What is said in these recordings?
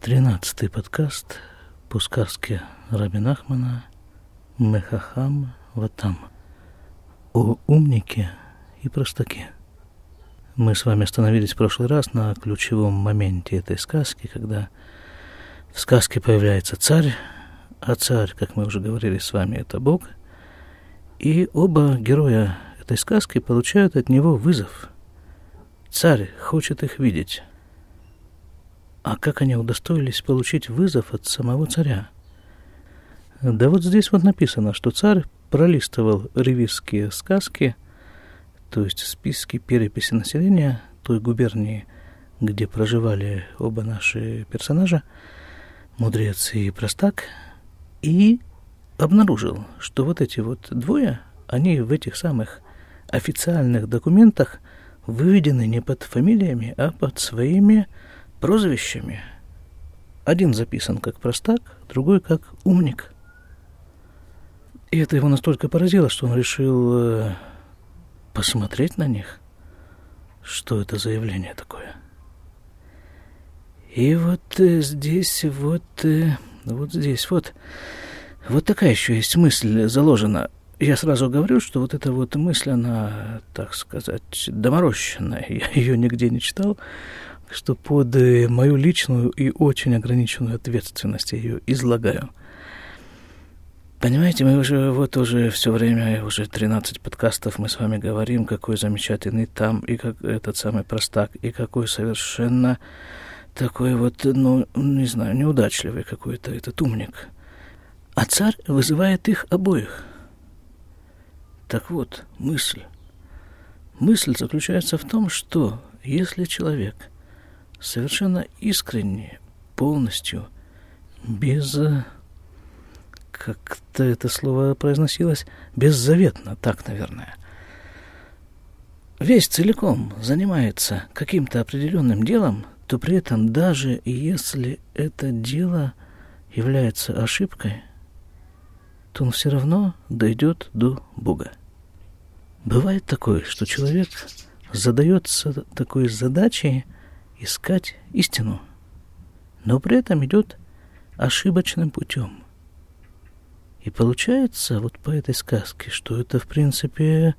Тринадцатый подкаст по сказке Рабин Ахмана «Мехахам Ватам» о умнике и простаке. Мы с вами остановились в прошлый раз на ключевом моменте этой сказки, когда в сказке появляется царь, а царь, как мы уже говорили с вами, это Бог, и оба героя этой сказки получают от него вызов. Царь хочет их видеть. А как они удостоились получить вызов от самого царя? Да вот здесь вот написано, что царь пролистывал ревизские сказки, то есть списки переписи населения той губернии, где проживали оба наши персонажа, мудрец и простак, и обнаружил, что вот эти вот двое, они в этих самых официальных документах выведены не под фамилиями, а под своими прозвищами. Один записан как простак, другой как умник. И это его настолько поразило, что он решил э, посмотреть на них, что это за явление такое. И вот э, здесь, вот, э, вот здесь, вот, вот такая еще есть мысль заложена. Я сразу говорю, что вот эта вот мысль, она, так сказать, доморощенная. Я ее нигде не читал, что под э, мою личную и очень ограниченную ответственность я ее излагаю. Понимаете, мы уже вот уже все время, уже 13 подкастов мы с вами говорим, какой замечательный там, и как этот самый простак, и какой совершенно такой вот, ну, не знаю, неудачливый какой-то этот умник. А царь вызывает их обоих. Так вот, мысль. Мысль заключается в том, что если человек совершенно искренне, полностью, без как-то это слово произносилось, беззаветно, так, наверное. Весь целиком занимается каким-то определенным делом, то при этом даже если это дело является ошибкой, то он все равно дойдет до Бога. Бывает такое, что человек задается такой задачей искать истину, но при этом идет ошибочным путем. И получается вот по этой сказке, что это в принципе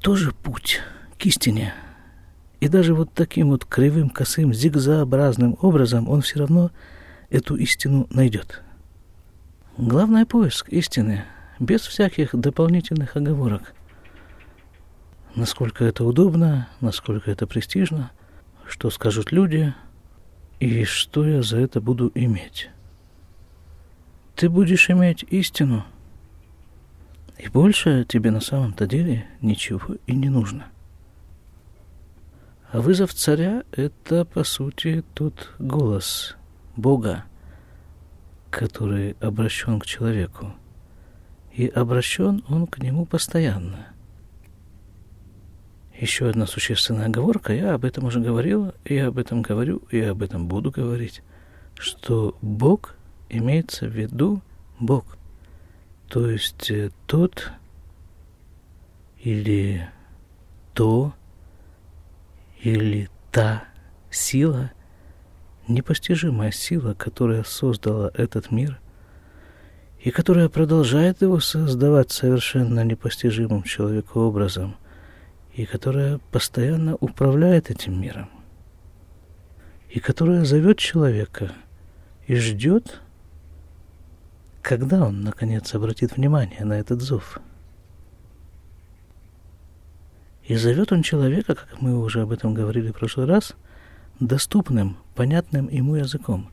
тоже путь к истине. И даже вот таким вот кривым, косым, зигзообразным образом он все равно эту истину найдет. Главное поиск истины, без всяких дополнительных оговорок. Насколько это удобно, насколько это престижно, что скажут люди и что я за это буду иметь. Ты будешь иметь истину, и больше тебе на самом-то деле ничего и не нужно. А вызов царя — это, по сути, тот голос Бога, который обращен к человеку. И обращен он к нему постоянно. Еще одна существенная оговорка, я об этом уже говорил, и об этом говорю, и об этом буду говорить, что Бог имеется в виду Бог, то есть э, тот или то или та сила – непостижимая сила, которая создала этот мир и которая продолжает его создавать совершенно непостижимым человеку образом и которая постоянно управляет этим миром и которая зовет человека и ждет, когда он, наконец, обратит внимание на этот зов. И зовет он человека, как мы уже об этом говорили в прошлый раз – доступным, понятным ему языком.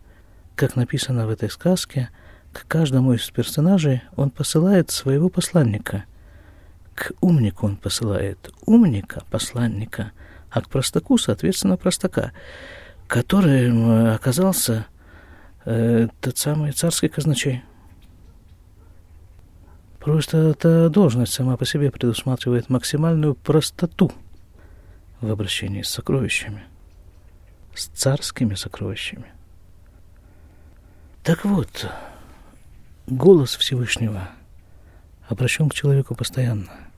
Как написано в этой сказке, к каждому из персонажей он посылает своего посланника. К умнику он посылает умника, посланника, а к простаку, соответственно, простака, который оказался э, тот самый царский казначей. Просто эта должность сама по себе предусматривает максимальную простоту в обращении с сокровищами с царскими сокровищами. Так вот, голос Всевышнего обращен к человеку постоянно.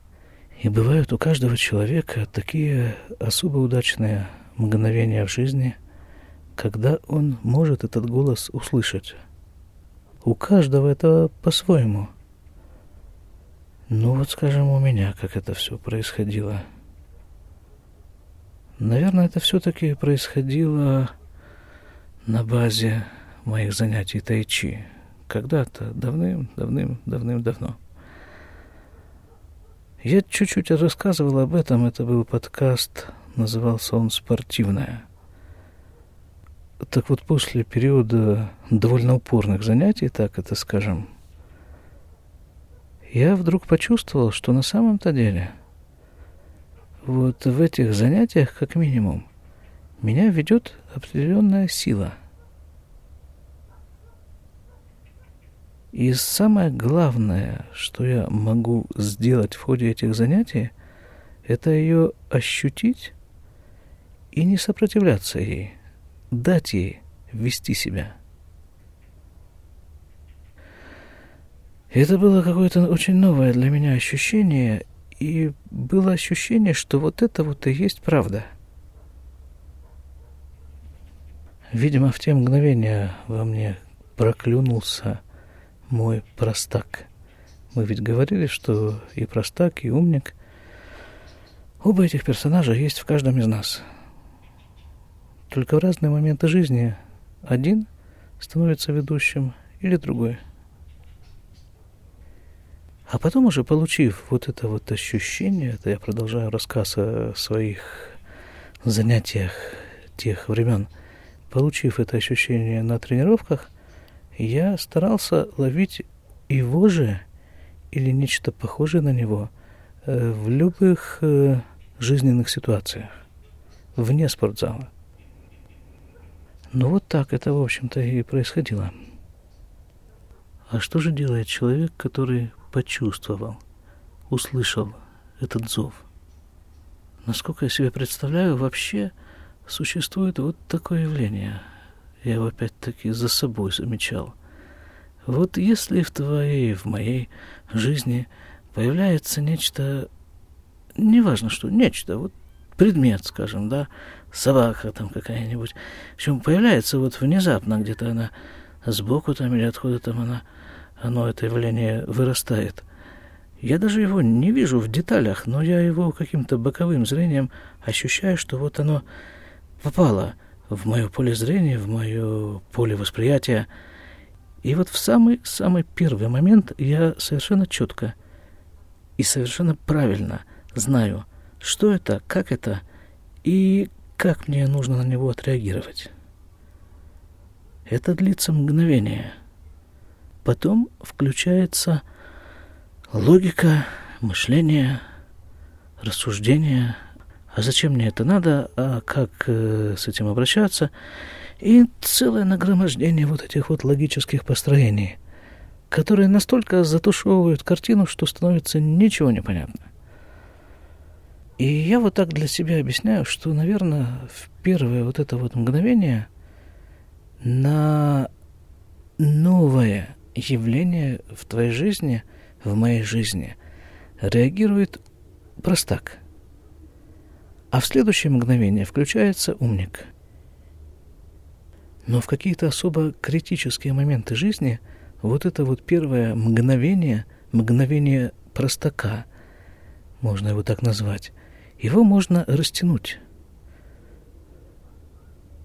И бывают у каждого человека такие особо удачные мгновения в жизни, когда он может этот голос услышать. У каждого это по-своему. Ну вот, скажем, у меня как это все происходило. Наверное, это все-таки происходило на базе моих занятий тайчи. Когда-то, давным-давным-давным-давно. Я чуть-чуть рассказывал об этом, это был подкаст, назывался он «Спортивная». Так вот, после периода довольно упорных занятий, так это скажем, я вдруг почувствовал, что на самом-то деле вот в этих занятиях, как минимум, меня ведет определенная сила. И самое главное, что я могу сделать в ходе этих занятий, это ее ощутить и не сопротивляться ей, дать ей вести себя. Это было какое-то очень новое для меня ощущение, и было ощущение, что вот это вот и есть правда. Видимо, в те мгновения во мне проклюнулся мой простак. Мы ведь говорили, что и простак, и умник. Оба этих персонажа есть в каждом из нас. Только в разные моменты жизни один становится ведущим или другой. А потом уже получив вот это вот ощущение, это я продолжаю рассказ о своих занятиях тех времен, получив это ощущение на тренировках – я старался ловить его же или нечто похожее на него э, в любых э, жизненных ситуациях, вне спортзала. Ну вот так это, в общем-то, и происходило. А что же делает человек, который почувствовал, услышал этот зов? Насколько я себе представляю, вообще существует вот такое явление – я его опять-таки за собой замечал. Вот если в твоей, в моей жизни появляется нечто, неважно что, нечто, вот предмет, скажем, да, собака там какая-нибудь, в чем появляется вот внезапно где-то она сбоку там или откуда там она, оно, это явление вырастает. Я даже его не вижу в деталях, но я его каким-то боковым зрением ощущаю, что вот оно попало – в мое поле зрения, в мое поле восприятия. И вот в самый-самый первый момент я совершенно четко и совершенно правильно знаю, что это, как это и как мне нужно на него отреагировать. Это длится мгновение. Потом включается логика, мышление, рассуждение – а зачем мне это надо, а как э, с этим обращаться, и целое нагромождение вот этих вот логических построений, которые настолько затушевывают картину, что становится ничего не понятно. И я вот так для себя объясняю, что, наверное, в первое вот это вот мгновение на новое явление в твоей жизни, в моей жизни, реагирует простак – а в следующее мгновение включается умник. Но в какие-то особо критические моменты жизни вот это вот первое мгновение, мгновение простака, можно его так назвать, его можно растянуть.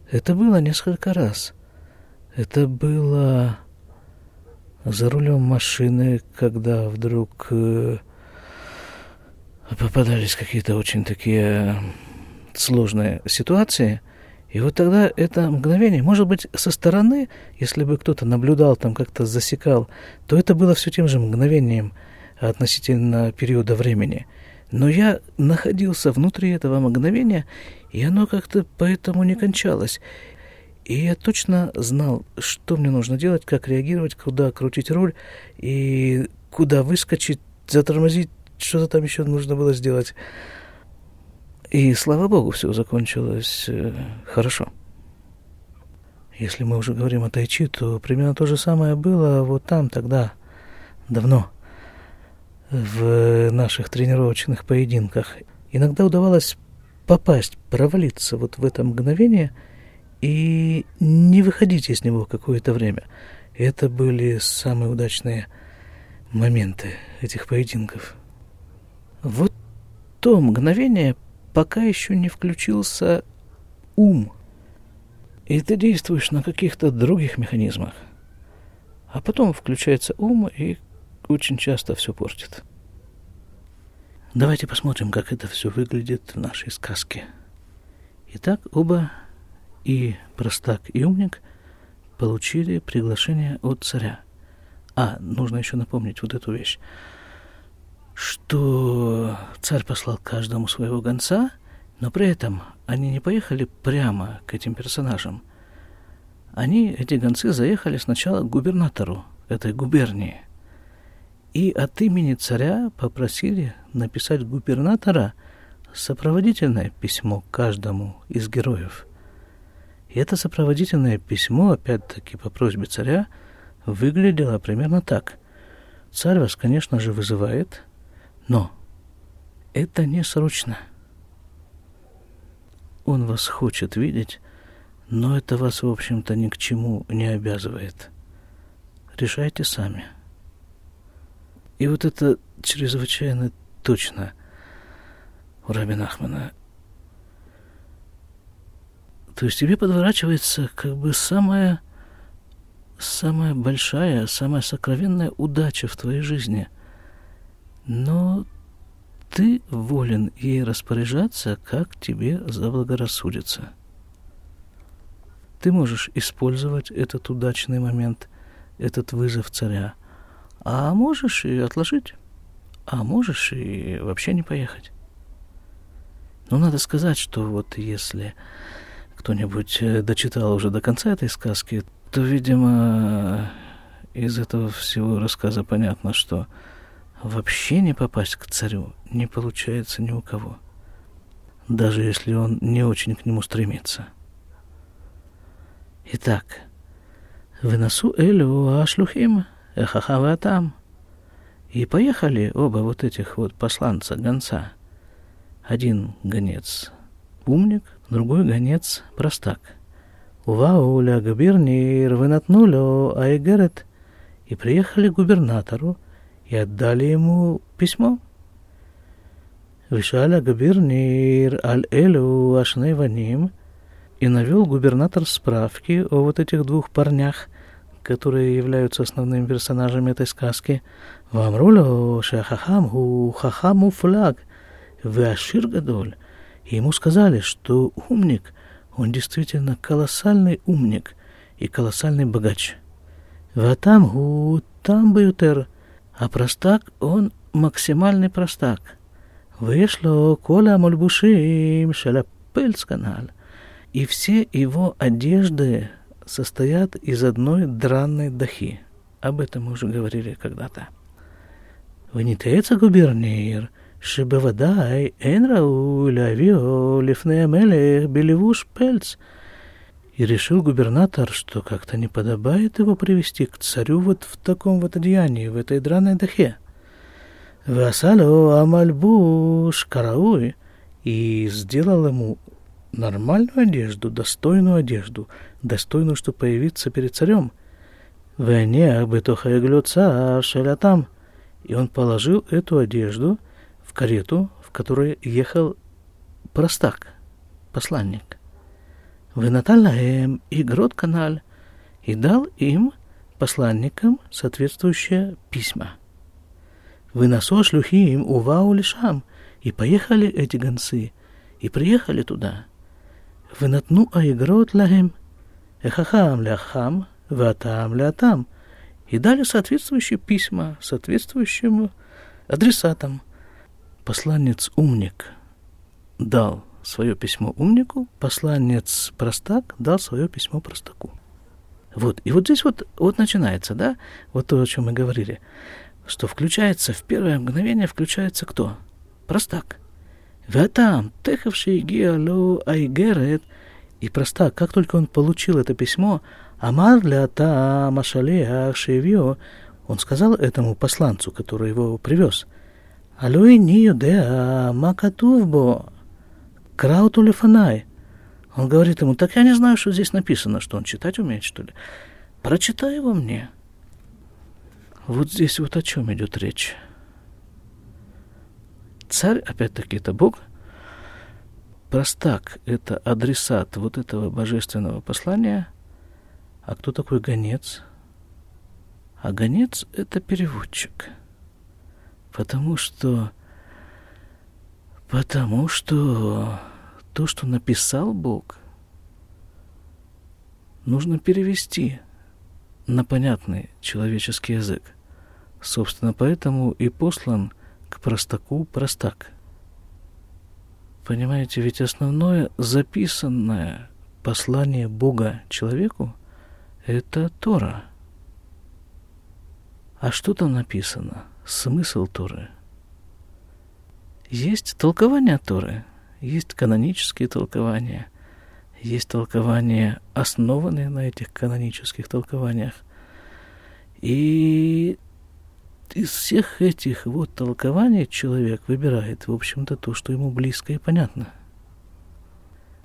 Это было несколько раз. Это было за рулем машины, когда вдруг э, попадались какие-то очень такие сложные ситуации, и вот тогда это мгновение, может быть, со стороны, если бы кто-то наблюдал, там как-то засекал, то это было все тем же мгновением относительно периода времени. Но я находился внутри этого мгновения, и оно как-то поэтому не кончалось. И я точно знал, что мне нужно делать, как реагировать, куда крутить руль, и куда выскочить, затормозить, что-то там еще нужно было сделать. И, слава богу, все закончилось э, хорошо. Если мы уже говорим о тайчи, то примерно то же самое было вот там тогда, давно, в наших тренировочных поединках. Иногда удавалось попасть, провалиться вот в это мгновение и не выходить из него какое-то время. Это были самые удачные моменты этих поединков. То мгновение, пока еще не включился ум, и ты действуешь на каких-то других механизмах. А потом включается ум и очень часто все портит. Давайте посмотрим, как это все выглядит в нашей сказке. Итак, оба, и простак, и умник, получили приглашение от царя. А, нужно еще напомнить вот эту вещь, что царь послал каждому своего гонца, но при этом они не поехали прямо к этим персонажам. Они, эти гонцы, заехали сначала к губернатору этой губернии. И от имени царя попросили написать губернатора сопроводительное письмо каждому из героев. И это сопроводительное письмо, опять-таки по просьбе царя, выглядело примерно так. Царь вас, конечно же, вызывает, но это не срочно. Он вас хочет видеть, но это вас, в общем-то, ни к чему не обязывает. Решайте сами. — и вот это чрезвычайно точно у Рабина Ахмана. То есть тебе подворачивается как бы самая, самая большая, самая сокровенная удача в твоей жизни. Но ты волен ей распоряжаться, как тебе заблагорассудится. Ты можешь использовать этот удачный момент, этот вызов царя – а можешь и отложить, а можешь и вообще не поехать. Но надо сказать, что вот если кто-нибудь э, дочитал уже до конца этой сказки, то, видимо, из этого всего рассказа понятно, что вообще не попасть к царю не получается ни у кого, даже если он не очень к нему стремится. Итак, «Выносу Элю Ашлухим» Эхахава там. И поехали оба вот этих вот посланца, гонца. Один гонец умник, другой гонец простак. Увауля губернир вынатнулю айгерет. И приехали к губернатору и отдали ему письмо. Вишаля губернир аль элю ашней ваним. И навел губернатор справки о вот этих двух парнях – которые являются основными персонажами этой сказки. «Вамруло шахахам ху хахаму флаг, вашир гадоль». Ему сказали, что умник, он действительно колоссальный умник и колоссальный богач. Ватам гу там бютер, а простак он максимальный простак. Вышло кола мульбушим шалапельц канал. И все его одежды состоят из одной дранной дахи. Об этом мы уже говорили когда-то. ונתעץ הגוברניר שבוודאי אין ראוי להביאו לפני המלך בלבוש פלץ. И решил губернатор, что как-то не подобает его привести к царю вот в таком вот одеянии, в этой драной дахе. Васалю амальбуш карауй и сделал ему нормальную одежду, достойную одежду, достойную, чтобы появиться перед царем. Вене бетохаеглюца шелятам. И он положил эту одежду в карету, в которой ехал простак, посланник. Вынаталаем и грот канал, и дал им, посланникам, соответствующие письма. Выносо шлюхи им увау лишам, и поехали эти гонцы, и приехали туда – ונתנו האגרות להם, החכם להחם והטעם להטעם, и дали соответствующие письма соответствующим адресатам. Посланец-умник дал свое письмо умнику, посланец простак дал свое письмо простаку. Вот, и вот здесь вот, вот начинается, да, вот то, о чем мы говорили, что включается, в первое мгновение включается кто? Простак – Ватам, техавший гиалу айгерет, и проста, как только он получил это письмо, Амар ля та машалеах шевио, он сказал этому посланцу, который его привез, Алой не юдеа макатувбо, крауту лефанай. Он говорит ему, так я не знаю, что здесь написано, что он читать умеет, что ли. Прочитай его мне. Вот здесь вот о чем идет речь. Царь, опять-таки, это Бог. Простак – это адресат вот этого божественного послания. А кто такой гонец? А гонец – это переводчик. Потому что... Потому что то, что написал Бог, нужно перевести на понятный человеческий язык. Собственно, поэтому и послан к простаку простак. Понимаете, ведь основное записанное послание Бога человеку – это Тора. А что там написано? Смысл Торы. Есть толкование Торы – есть канонические толкования, есть толкования, основанные на этих канонических толкованиях. И из всех этих вот толкований человек выбирает, в общем-то, то, что ему близко и понятно.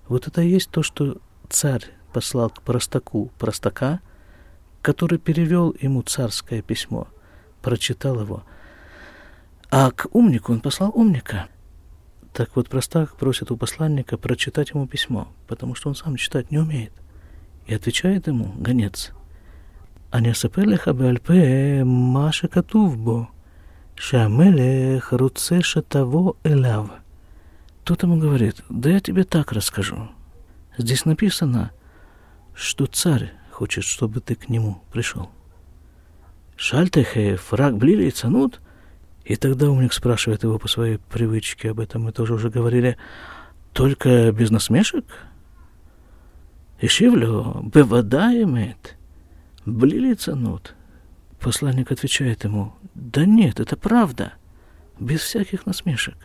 Вот это и есть то, что царь послал к простаку простака, который перевел ему царское письмо, прочитал его. А к умнику он послал умника. Так вот простак просит у посланника прочитать ему письмо, потому что он сам читать не умеет. И отвечает ему гонец. А не Анясапелеха бальпе маша катувбо, шамелех руцеша того элав. Тот ему говорит, да я тебе так расскажу. Здесь написано, что царь хочет, чтобы ты к нему пришел. Шальтехе фраг блили и цанут — и тогда умник спрашивает его по своей привычке, об этом мы тоже уже говорили, только без насмешек? Ишивлю, бевада имеет, блили цанут. Посланник отвечает ему, да нет, это правда, без всяких насмешек.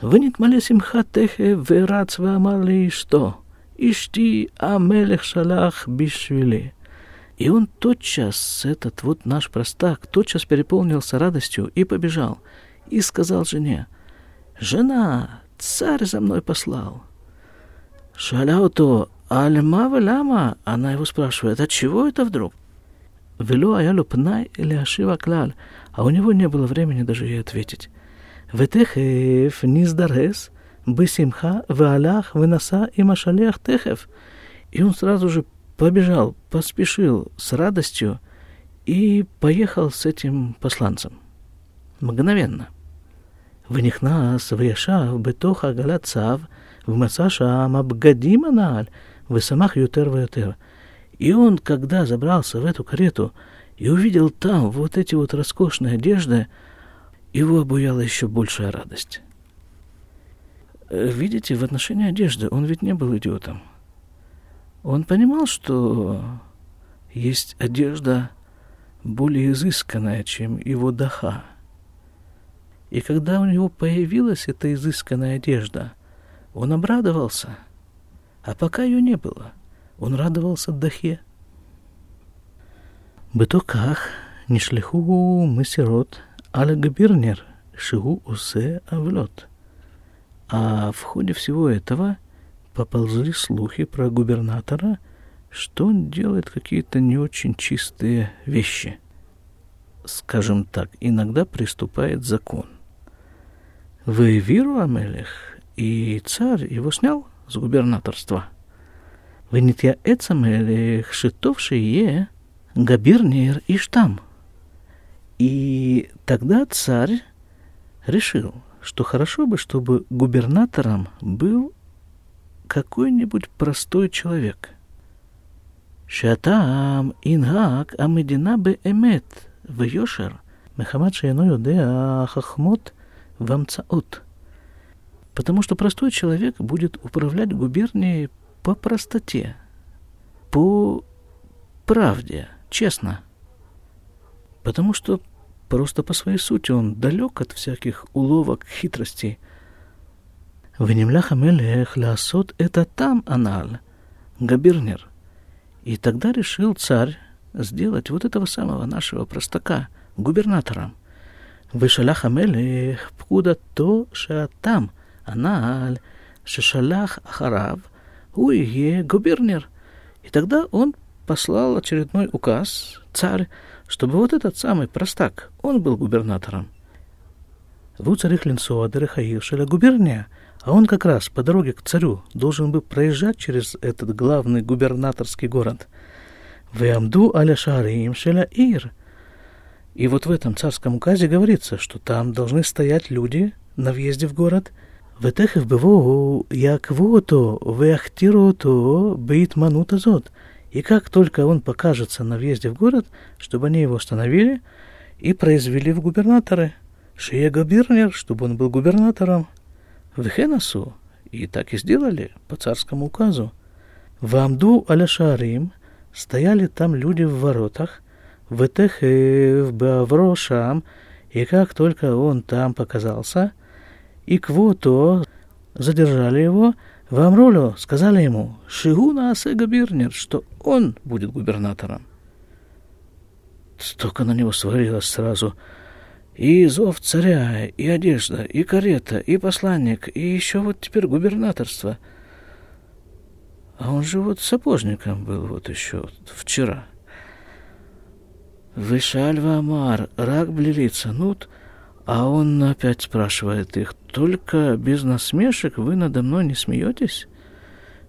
Вынит мале симха техе верац вамали что? Ишти амелех шалах бишвили. И он тотчас, этот вот наш простак, тотчас переполнился радостью и побежал, и сказал жене, «Жена, царь за мной послал». Шаляуто, альма лама, она его спрашивает, от чего это вдруг? Вело аялу пнай или ашива клаль, а у него не было времени даже ей ответить. Ветехев низдарес, бысимха, ваалях, вынаса и машалех техев. И он сразу же побежал, поспешил с радостью и поехал с этим посланцем. Мгновенно. ונכנס וישב בתוך עגלת צו, ומצא שם הבגדים הנעל, ושמח יותר ויותר. И он, когда забрался в эту карету и увидел там вот эти вот роскошные одежды, его обуяла еще большая радость. Видите, в отношении одежды он ведь не был идиотом. Он понимал, что есть одежда более изысканная, чем его даха. И когда у него появилась эта изысканная одежда, он обрадовался. А пока ее не было, он радовался дахе. בתוכך נשלחו מסירות על הגבירנר שהוא עושה עוולות. А в ходе всего этого – поползли слухи про губернатора, что он делает какие-то не очень чистые вещи. Скажем так, иногда приступает закон. Вы виру Амелех, и царь его снял с губернаторства. Вы не тя Эцамелех, шитовший е, Габирнир и штам. И тогда царь решил, что хорошо бы, чтобы губернатором был какой-нибудь простой человек. שהטעם ינהג המדינה באמת ויושר, מחמת שאינו יודע חכמות והמצאות. Потому что простой человек будет управлять губернией по простоте, по правде, честно. Потому что просто по своей сути он далек от всяких уловок, хитростей – Венемлях Амелех ласот это там аналь габернер. И тогда решил царь сделать вот этого самого нашего простака губернатором. Вышалах Амелех пкуда то шатам аналь шишалах ахарав уе губернер. И тогда он послал очередной указ, царь, чтобы вот этот самый простак, он был губернатором. Луцарих линсуадеры хаившеля губерния – а он как раз по дороге к царю должен был проезжать через этот главный губернаторский город. «Веамду аля шарим шеля ир». И вот в этом царском указе говорится, что там должны стоять люди на въезде в город. «Ветехев бывоу яквото веахтирото бит манутазот». И как только он покажется на въезде в город, чтобы они его остановили и произвели в губернаторы. Шия Габирнер, чтобы он был губернатором – в Хенасу. И так и сделали по царскому указу. В Амду Аляшарим стояли там люди в воротах, в Этехе, в Баврошам, и как только он там показался, и Квото задержали его, в Амролю сказали ему, Шигуна Асега Бирнер, что он будет губернатором. Столько на него свалилось сразу. И зов царя, и одежда, и карета, и посланник, и еще вот теперь губернаторство. А он же вот сапожником был вот еще вчера. Вышальва Амар, рак блелица, нут, а он опять спрашивает их, только без насмешек вы надо мной не смеетесь?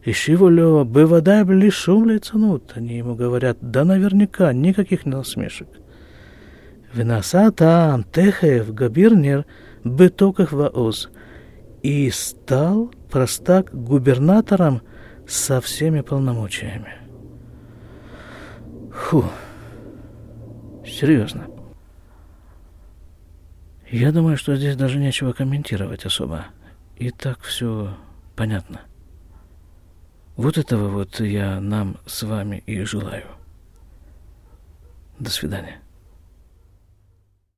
Ищи волева, бывадай бли шум лицанут. Они ему говорят, да наверняка, никаких насмешек. Винаса там, техев, габирнер, бытоках ваоз. И стал простак губернатором со всеми полномочиями. Фу, серьезно. Я думаю, что здесь даже нечего комментировать особо. И так все понятно. Вот этого вот я нам с вами и желаю. До свидания.